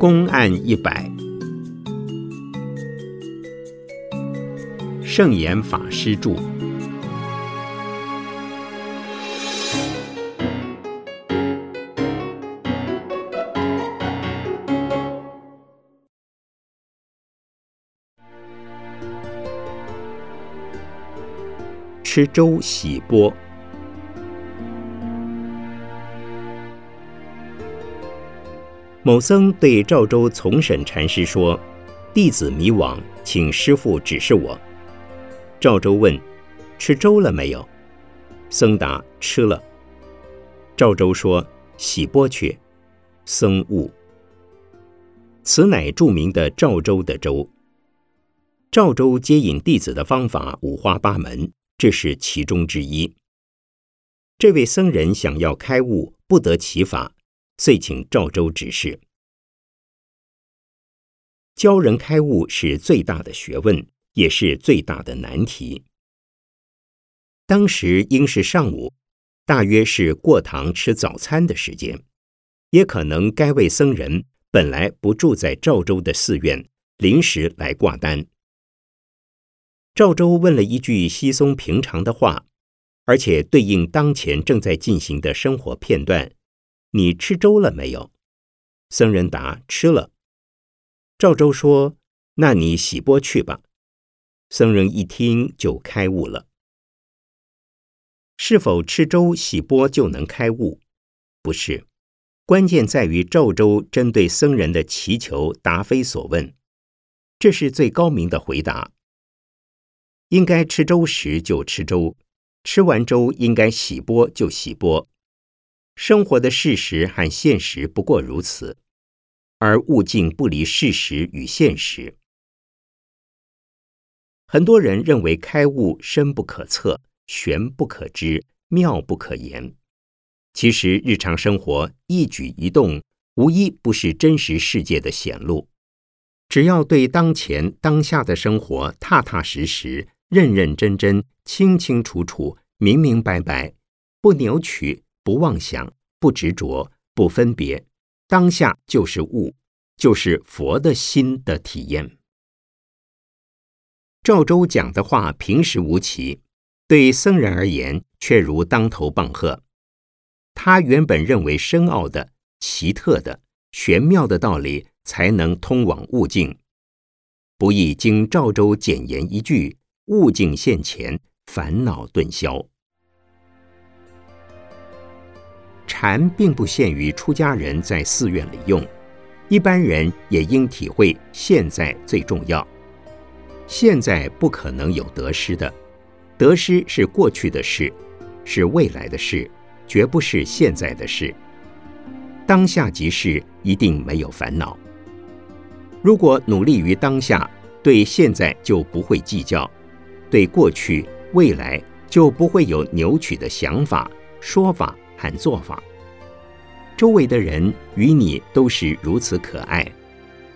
公案一百，圣严法师著。吃粥洗钵。某僧对赵州从审禅师说：“弟子迷惘，请师父指示我。”赵州问：“吃粥了没有？”僧答：“吃了。”赵州说：“洗钵去。”僧悟。此乃著名的赵州的粥。赵州接引弟子的方法五花八门。这是其中之一。这位僧人想要开悟，不得其法，遂请赵州指示。教人开悟是最大的学问，也是最大的难题。当时应是上午，大约是过堂吃早餐的时间，也可能该位僧人本来不住在赵州的寺院，临时来挂单。赵州问了一句稀松平常的话，而且对应当前正在进行的生活片段：“你吃粥了没有？”僧人答：“吃了。”赵州说：“那你洗钵去吧。”僧人一听就开悟了。是否吃粥洗钵就能开悟？不是，关键在于赵州针对僧人的祈求答非所问，这是最高明的回答。应该吃粥时就吃粥，吃完粥应该洗钵就洗钵。生活的事实和现实不过如此，而悟境不离事实与现实。很多人认为开悟深不可测、玄不可知、妙不可言，其实日常生活一举一动，无一不是真实世界的显露。只要对当前当下的生活踏踏实实。认认真真、清清楚楚、明明白白，不扭曲、不妄想、不执着、不分别，当下就是悟，就是佛的心的体验。赵州讲的话平实无奇，对僧人而言却如当头棒喝。他原本认为深奥的、奇特的、玄妙的道理才能通往悟境，不易经赵州简言一句。悟境现前，烦恼顿消。禅并不限于出家人在寺院里用，一般人也应体会现在最重要。现在不可能有得失的，得失是过去的事，是未来的事，绝不是现在的事。当下即是，一定没有烦恼。如果努力于当下，对现在就不会计较。对过去、未来就不会有扭曲的想法、说法和做法。周围的人与你都是如此可爱，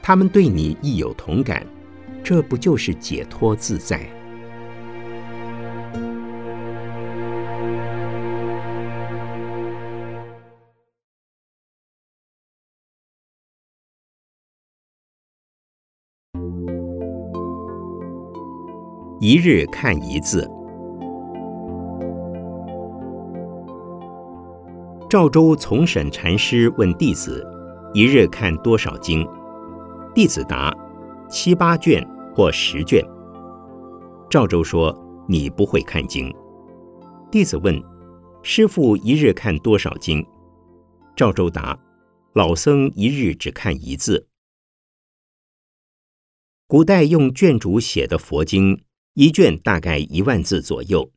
他们对你亦有同感，这不就是解脱自在？一日看一字。赵州从审禅师问弟子：“一日看多少经？”弟子答：“七八卷或十卷。”赵州说：“你不会看经。”弟子问：“师父一日看多少经？”赵州答：“老僧一日只看一字。”古代用卷轴写的佛经。一卷大概一万字左右，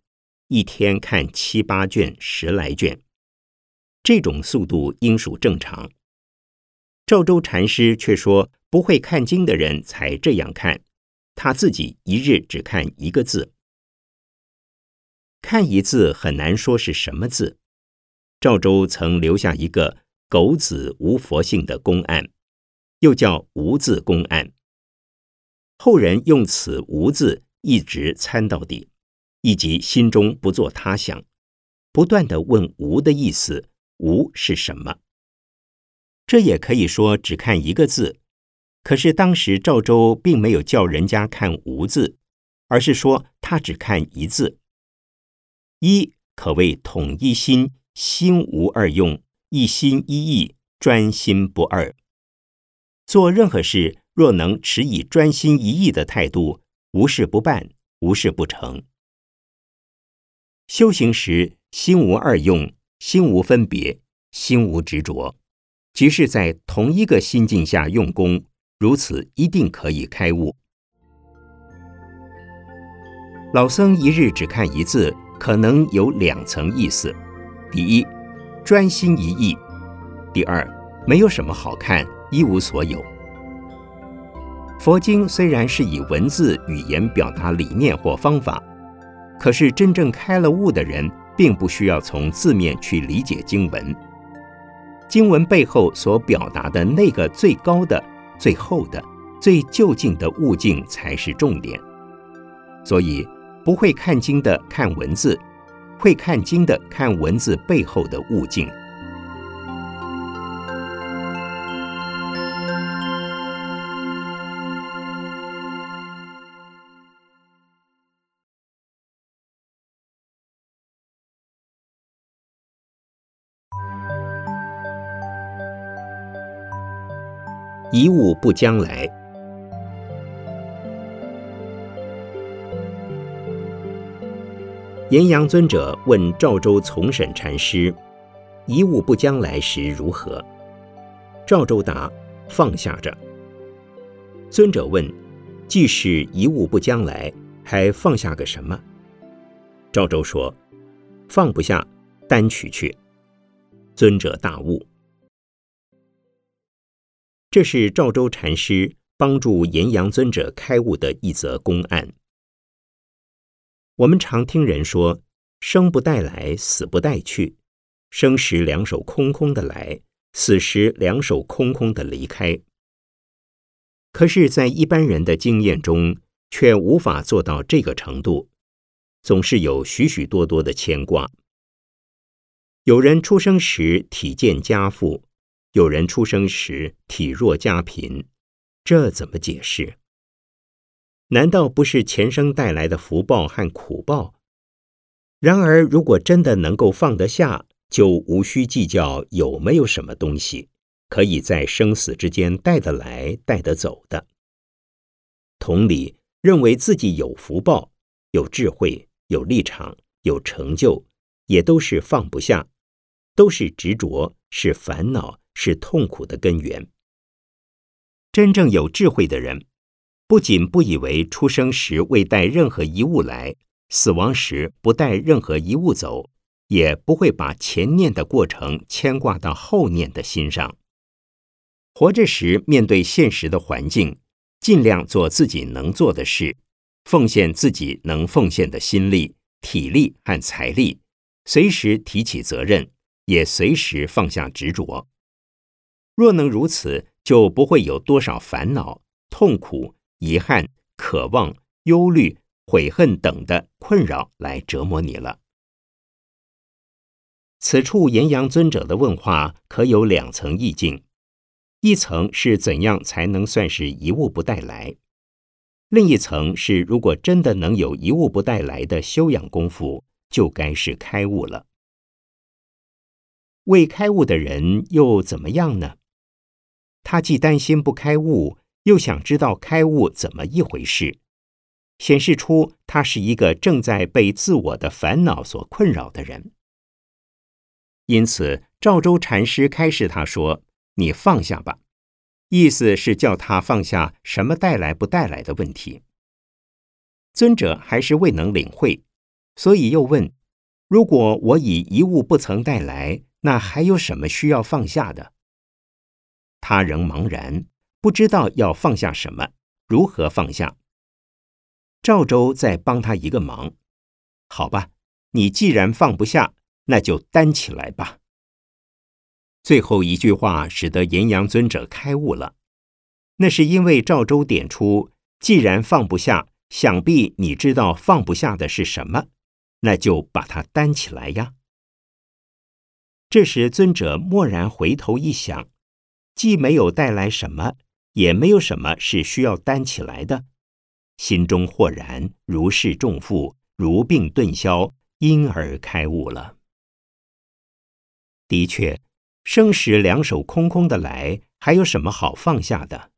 一天看七八卷、十来卷，这种速度应属正常。赵州禅师却说，不会看经的人才这样看，他自己一日只看一个字。看一字很难说是什么字。赵州曾留下一个“狗子无佛性”的公案，又叫“无字公案”。后人用此“无”字。一直参到底，以及心中不做他想，不断的问“无”的意思，“无”是什么？这也可以说只看一个字。可是当时赵州并没有叫人家看“无”字，而是说他只看一字。一可谓统一心，心无二用，一心一意，专心不二。做任何事，若能持以专心一意的态度，无事不办，无事不成。修行时，心无二用，心无分别，心无执着，即是在同一个心境下用功，如此一定可以开悟。老僧一日只看一字，可能有两层意思：第一，专心一意；第二，没有什么好看，一无所有。佛经虽然是以文字语言表达理念或方法。可是，真正开了悟的人，并不需要从字面去理解经文。经文背后所表达的那个最高的、最后的、最究竟的悟境，才是重点。所以，不会看经的看文字，会看经的看文字背后的悟境。一物不将来。岩阳尊者问赵州从审禅师：“一物不将来时如何？”赵州答：“放下着。”尊者问：“既是一物不将来，还放下个什么？”赵州说：“放不下，单取去。”尊者大悟。这是赵州禅师帮助岩阳尊者开悟的一则公案。我们常听人说：“生不带来，死不带去。生时两手空空的来，死时两手空空的离开。”可是，在一般人的经验中，却无法做到这个程度，总是有许许多多的牵挂。有人出生时体健家富。有人出生时体弱家贫，这怎么解释？难道不是前生带来的福报和苦报？然而，如果真的能够放得下，就无需计较有没有什么东西可以在生死之间带得来、带得走的。同理，认为自己有福报、有智慧、有立场、有成就，也都是放不下，都是执着，是烦恼。是痛苦的根源。真正有智慧的人，不仅不以为出生时未带任何遗物来，死亡时不带任何遗物走，也不会把前念的过程牵挂到后念的心上。活着时，面对现实的环境，尽量做自己能做的事，奉献自己能奉献的心力、体力和财力，随时提起责任，也随时放下执着。若能如此，就不会有多少烦恼、痛苦、遗憾、渴望、忧虑、悔恨等的困扰来折磨你了。此处岩阳尊者的问话可有两层意境：一层是怎样才能算是一物不带来；另一层是如果真的能有一物不带来的修养功夫，就该是开悟了。未开悟的人又怎么样呢？他既担心不开悟，又想知道开悟怎么一回事，显示出他是一个正在被自我的烦恼所困扰的人。因此，赵州禅师开示他说：“你放下吧。”意思是叫他放下什么带来不带来的问题。尊者还是未能领会，所以又问：“如果我以一物不曾带来，那还有什么需要放下的？”他仍茫然，不知道要放下什么，如何放下。赵州再帮他一个忙，好吧，你既然放不下，那就担起来吧。最后一句话使得岩阳尊者开悟了，那是因为赵州点出，既然放不下，想必你知道放不下的是什么，那就把它担起来呀。这时尊者蓦然回头一想。既没有带来什么，也没有什么是需要担起来的。心中豁然，如释重负，如病顿消，因而开悟了。的确，生时两手空空的来，还有什么好放下的？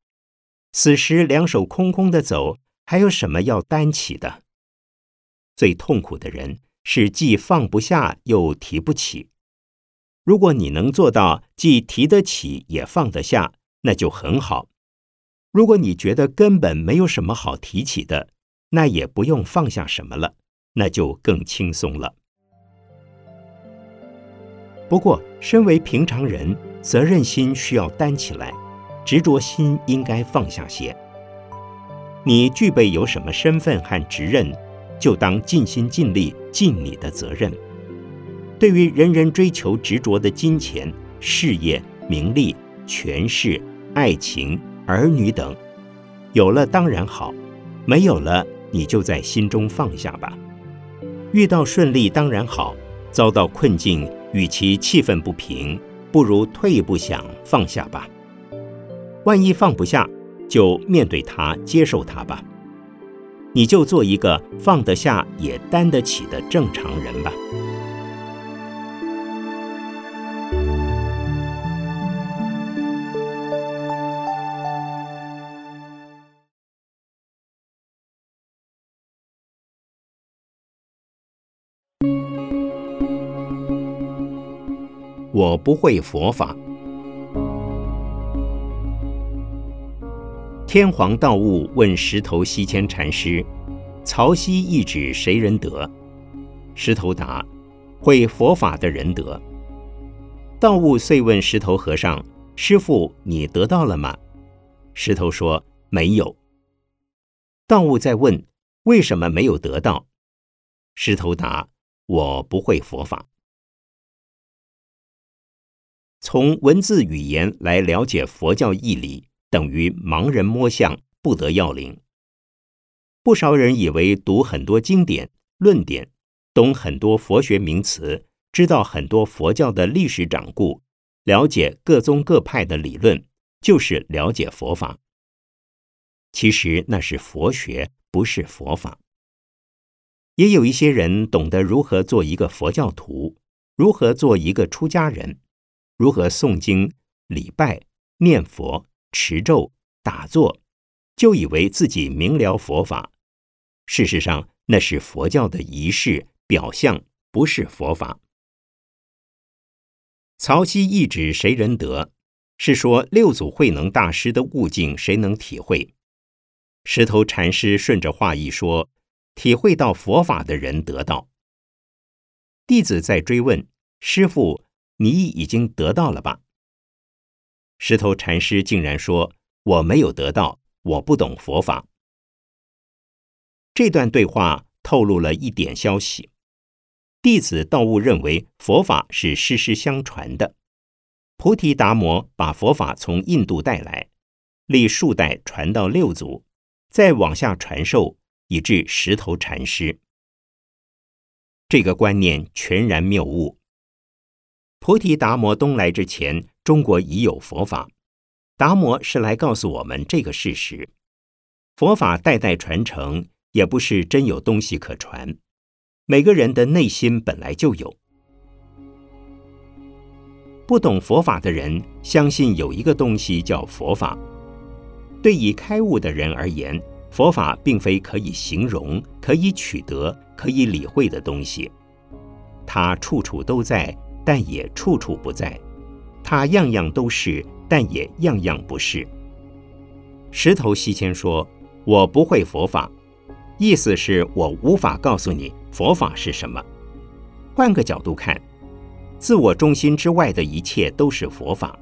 死时两手空空的走，还有什么要担起的？最痛苦的人是既放不下又提不起。如果你能做到既提得起也放得下，那就很好。如果你觉得根本没有什么好提起的，那也不用放下什么了，那就更轻松了。不过，身为平常人，责任心需要担起来，执着心应该放下些。你具备有什么身份和职任，就当尽心尽力尽你的责任。对于人人追求执着的金钱、事业、名利、权势、爱情、儿女等，有了当然好，没有了你就在心中放下吧。遇到顺利当然好，遭到困境，与其气愤不平，不如退一步想放下吧。万一放不下，就面对它，接受它吧。你就做一个放得下也担得起的正常人吧。我不会佛法。天皇道悟问石头西迁禅师：“曹溪一指谁人得？”石头答：“会佛法的人得。”道悟遂问石头和尚：“师傅，你得到了吗？”石头说：“没有。”道悟再问：“为什么没有得到？”石头答：“我不会佛法。”从文字语言来了解佛教义理，等于盲人摸象，不得要领。不少人以为读很多经典论点，懂很多佛学名词，知道很多佛教的历史掌故，了解各宗各派的理论，就是了解佛法。其实那是佛学，不是佛法。也有一些人懂得如何做一个佛教徒，如何做一个出家人。如何诵经、礼拜、念佛、持咒、打坐，就以为自己明了佛法。事实上，那是佛教的仪式表象，不是佛法。曹溪一指谁人得？是说六祖慧能大师的悟境谁能体会？石头禅师顺着话意说：体会到佛法的人得到。弟子在追问师傅。你已经得到了吧？石头禅师竟然说：“我没有得到，我不懂佛法。”这段对话透露了一点消息：弟子道悟认为佛法是世世相传的，菩提达摩把佛法从印度带来，历数代传到六祖，再往下传授，以至石头禅师。这个观念全然谬误。菩提达摩东来之前，中国已有佛法。达摩是来告诉我们这个事实：佛法代代传承，也不是真有东西可传。每个人的内心本来就有。不懂佛法的人，相信有一个东西叫佛法。对已开悟的人而言，佛法并非可以形容、可以取得、可以理会的东西，它处处都在。但也处处不在，他样样都是，但也样样不是。石头西迁说：“我不会佛法，意思是我无法告诉你佛法是什么。换个角度看，自我中心之外的一切都是佛法，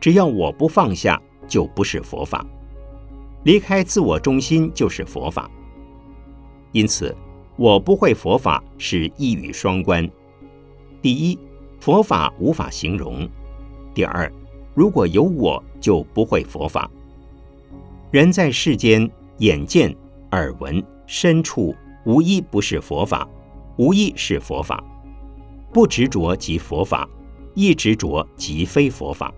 只要我不放下，就不是佛法。离开自我中心就是佛法。因此，我不会佛法是一语双关。第一。”佛法无法形容。第二，如果有我，就不会佛法。人在世间，眼见、耳闻、身处，无一不是佛法，无一是佛法。不执着即佛法，一执着即非佛法。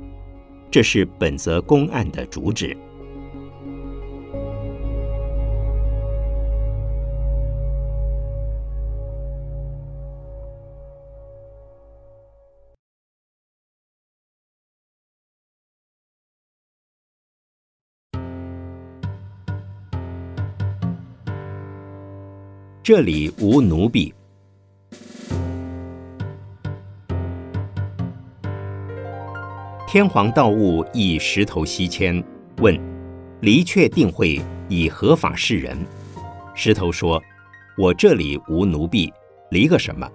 这是本则公案的主旨。这里无奴婢。天皇道悟以石头西迁，问：离却定会以合法示人？石头说：我这里无奴婢，离个什么？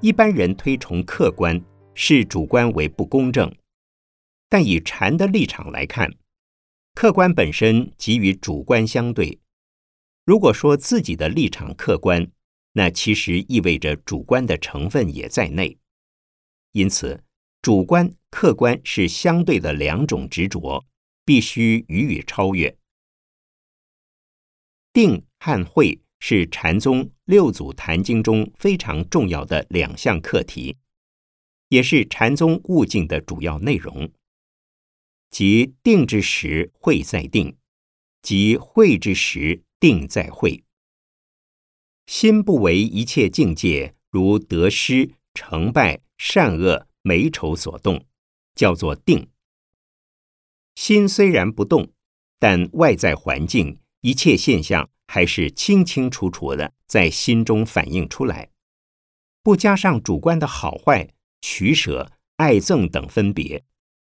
一般人推崇客观，视主观为不公正，但以禅的立场来看，客观本身即与主观相对。如果说自己的立场客观，那其实意味着主观的成分也在内。因此，主观客观是相对的两种执着，必须予以超越。定和慧是禅宗六祖坛经中非常重要的两项课题，也是禅宗悟境的主要内容。即定之时，慧在定；即慧之时。定在会，心不为一切境界，如得失、成败、善恶、美丑所动，叫做定。心虽然不动，但外在环境一切现象还是清清楚楚的在心中反映出来，不加上主观的好坏、取舍、爱憎等分别，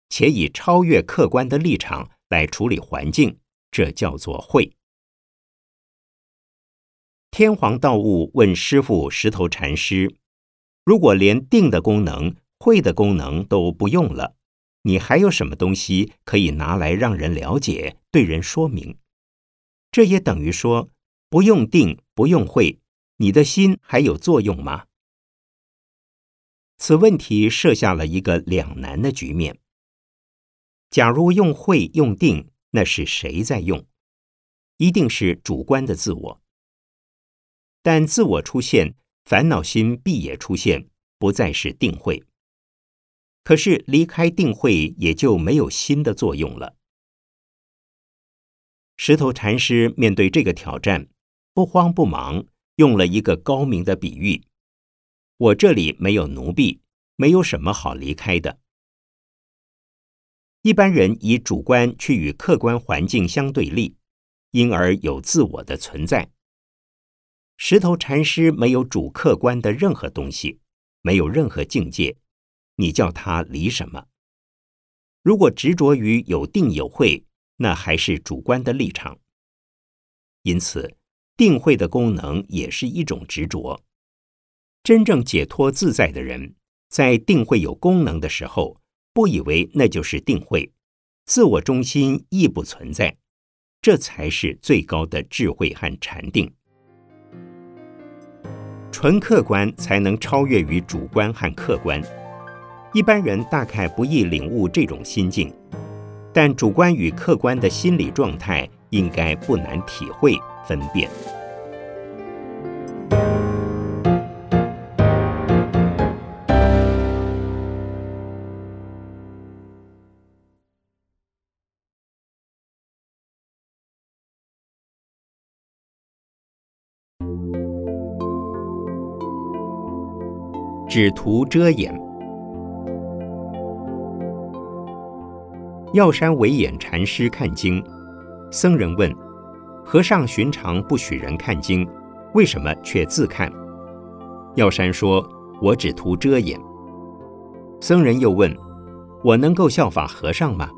且以超越客观的立场来处理环境，这叫做会。天皇道悟问师傅石头禅师：“如果连定的功能、会的功能都不用了，你还有什么东西可以拿来让人了解、对人说明？这也等于说，不用定、不用会，你的心还有作用吗？”此问题设下了一个两难的局面。假如用会、用定，那是谁在用？一定是主观的自我。但自我出现，烦恼心必也出现，不再是定慧。可是离开定慧，也就没有心的作用了。石头禅师面对这个挑战，不慌不忙，用了一个高明的比喻：我这里没有奴婢，没有什么好离开的。一般人以主观去与客观环境相对立，因而有自我的存在。石头禅师没有主客观的任何东西，没有任何境界，你叫他离什么？如果执着于有定有会，那还是主观的立场。因此，定慧的功能也是一种执着。真正解脱自在的人，在定会有功能的时候，不以为那就是定慧，自我中心亦不存在，这才是最高的智慧和禅定。纯客观才能超越于主观和客观，一般人大概不易领悟这种心境，但主观与客观的心理状态应该不难体会分辨。只图遮掩。药山惟演禅师看经，僧人问：“和尚寻常不许人看经，为什么却自看？”药山说：“我只图遮掩。”僧人又问：“我能够效法和尚吗？”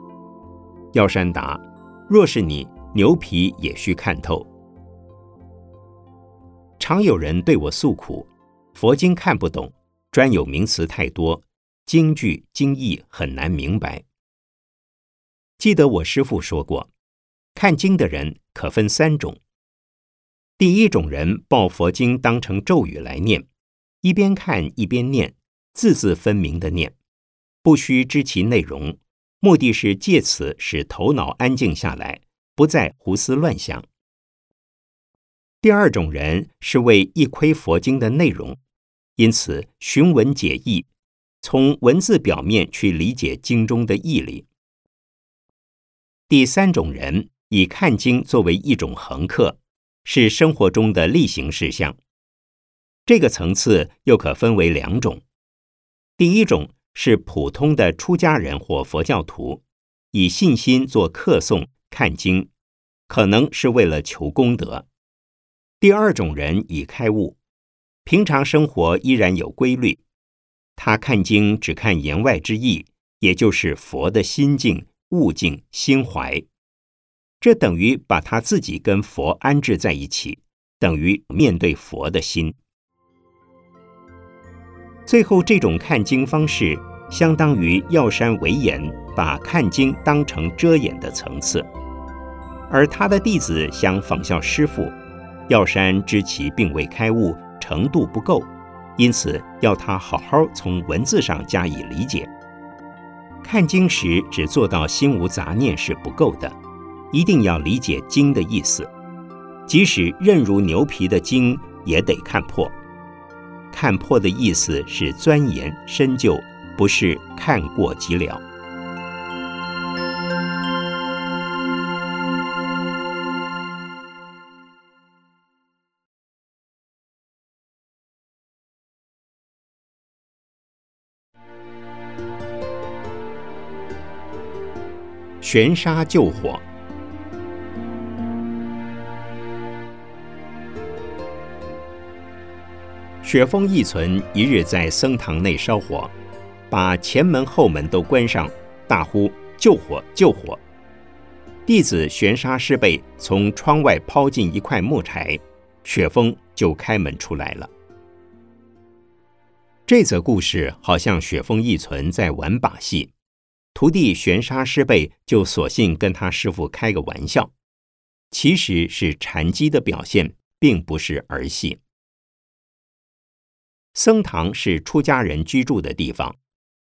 药山答：“若是你，牛皮也需看透。”常有人对我诉苦，佛经看不懂。专有名词太多，经句经义很难明白。记得我师父说过，看经的人可分三种。第一种人抱佛经当成咒语来念，一边看一边念，字字分明的念，不需知其内容，目的是借此使头脑安静下来，不再胡思乱想。第二种人是为一窥佛经的内容。因此，寻文解义，从文字表面去理解经中的义理。第三种人以看经作为一种恒刻，是生活中的例行事项。这个层次又可分为两种：第一种是普通的出家人或佛教徒，以信心做课诵看经，可能是为了求功德；第二种人以开悟，平常生活依然有规律，他看经只看言外之意，也就是佛的心境、悟境、心怀，这等于把他自己跟佛安置在一起，等于面对佛的心。最后，这种看经方式相当于药山为眼把看经当成遮掩的层次，而他的弟子想仿效师父，药山知其并未开悟，程度不够，因此要他好好从文字上加以理解。看经时只做到心无杂念是不够的，一定要理解经的意思，即使韧如牛皮的经也得看破。看破的意思是钻研深究，不是看过即了。悬沙救火。雪峰义存一日在僧堂内烧火，把前门后门都关上，大呼救火救火。弟子悬沙师辈从窗外抛进一块木柴，雪峰就开门出来了。这则故事好像雪峰义存在玩把戏，徒弟玄沙师辈就索性跟他师傅开个玩笑，其实是禅机的表现，并不是儿戏。僧堂是出家人居住的地方，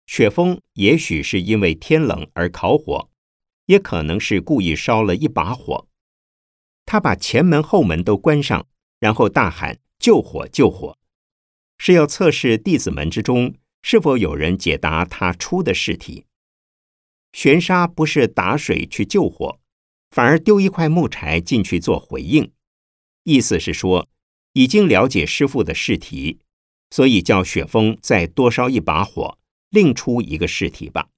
雪峰也许是因为天冷而烤火，也可能是故意烧了一把火。他把前门后门都关上，然后大喊“救火，救火”，是要测试弟子们之中是否有人解答他出的试题。玄沙不是打水去救火，反而丢一块木柴进去做回应，意思是说已经了解师傅的试题。所以叫雪峰再多烧一把火，另出一个试题吧。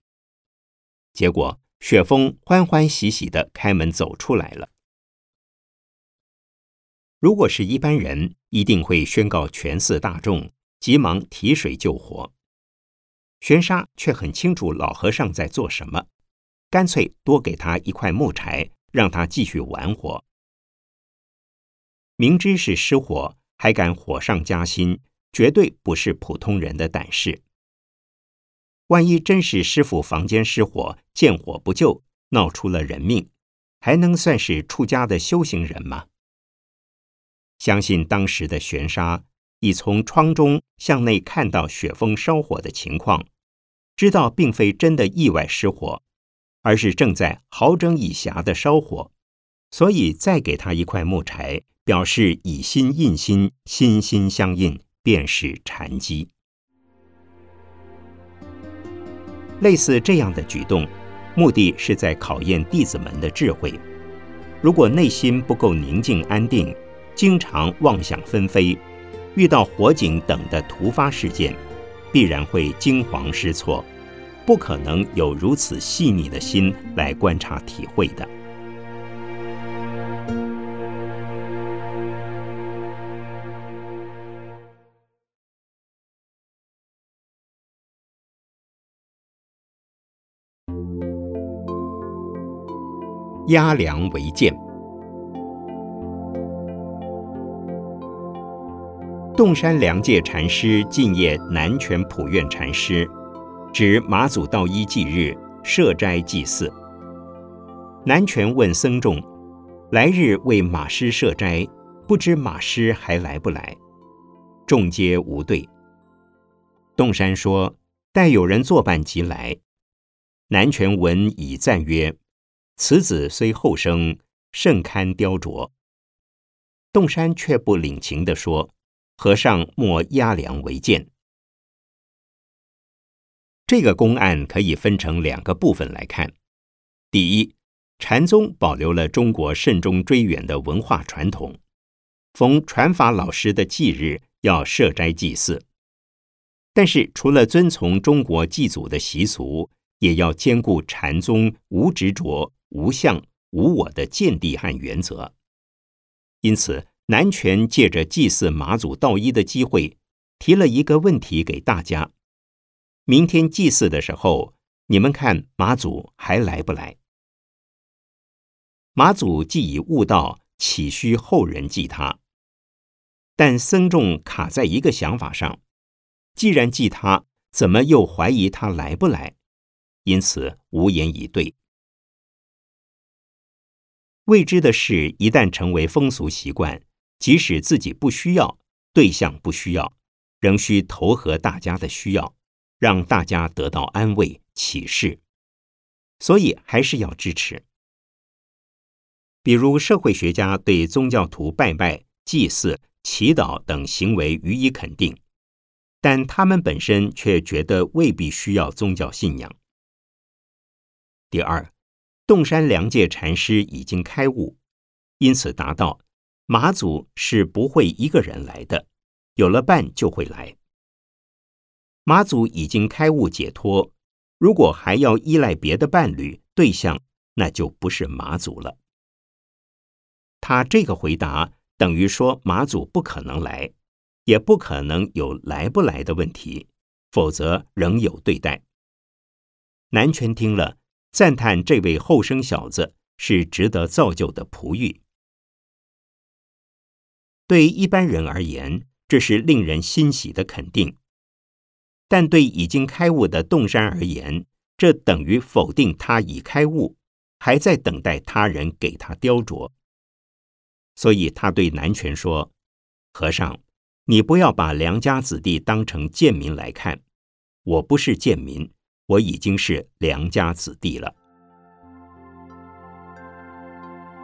结果雪峰欢欢喜喜的开门走出来了。如果是一般人，一定会宣告全寺大众，急忙提水救火。玄沙却很清楚老和尚在做什么，干脆多给他一块木柴，让他继续玩火。明知是失火，还敢火上加薪。绝对不是普通人的胆识。万一真是师傅房间失火，见火不救，闹出了人命，还能算是出家的修行人吗？相信当时的玄沙已从窗中向内看到雪峰烧火的情况，知道并非真的意外失火，而是正在好整以暇的烧火，所以再给他一块木柴，表示以心印心，心心相印。便是禅机。类似这样的举动，目的是在考验弟子们的智慧。如果内心不够宁静安定，经常妄想纷飞，遇到火警等的突发事件，必然会惊慌失措，不可能有如此细腻的心来观察体会的。压梁为鉴。洞山良介禅师敬业南泉普愿禅师，指马祖道一祭日设斋祭祀。南泉问僧众：“来日为马师设斋，不知马师还来不来？”众皆无对。洞山说：“待有人作伴即来。”南泉闻以赞曰。此子虽后生，甚堪雕琢。洞山却不领情地说：“和尚莫压梁为鉴。”这个公案可以分成两个部分来看。第一，禅宗保留了中国慎终追远的文化传统，逢传法老师的忌日要设斋祭祀。但是，除了遵从中国祭祖的习俗，也要兼顾禅宗无执着、无相、无我的见地和原则。因此，南拳借着祭祀马祖道一的机会，提了一个问题给大家：明天祭祀的时候，你们看马祖还来不来？马祖既已悟道，岂需后人祭他？但僧众卡在一个想法上。既然记他，怎么又怀疑他来不来？因此无言以对。未知的事一旦成为风俗习惯，即使自己不需要，对象不需要，仍需投合大家的需要，让大家得到安慰启示。所以还是要支持。比如社会学家对宗教徒拜拜、祭祀、祈祷等行为予以肯定。但他们本身却觉得未必需要宗教信仰。第二，洞山良介禅师已经开悟，因此答道：马祖是不会一个人来的，有了伴就会来。马祖已经开悟解脱，如果还要依赖别的伴侣对象，那就不是马祖了。他这个回答等于说马祖不可能来。也不可能有来不来的问题，否则仍有对待。南拳听了，赞叹这位后生小子是值得造就的璞玉。对一般人而言，这是令人欣喜的肯定；但对已经开悟的洞山而言，这等于否定他已开悟，还在等待他人给他雕琢。所以他对南拳说：“和尚。”你不要把良家子弟当成贱民来看，我不是贱民，我已经是良家子弟了。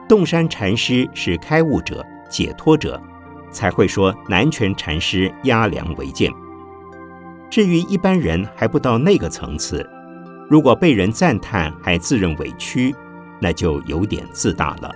洞山禅师是开悟者、解脱者，才会说南拳禅师压梁为鉴。至于一般人还不到那个层次，如果被人赞叹还自认委屈，那就有点自大了。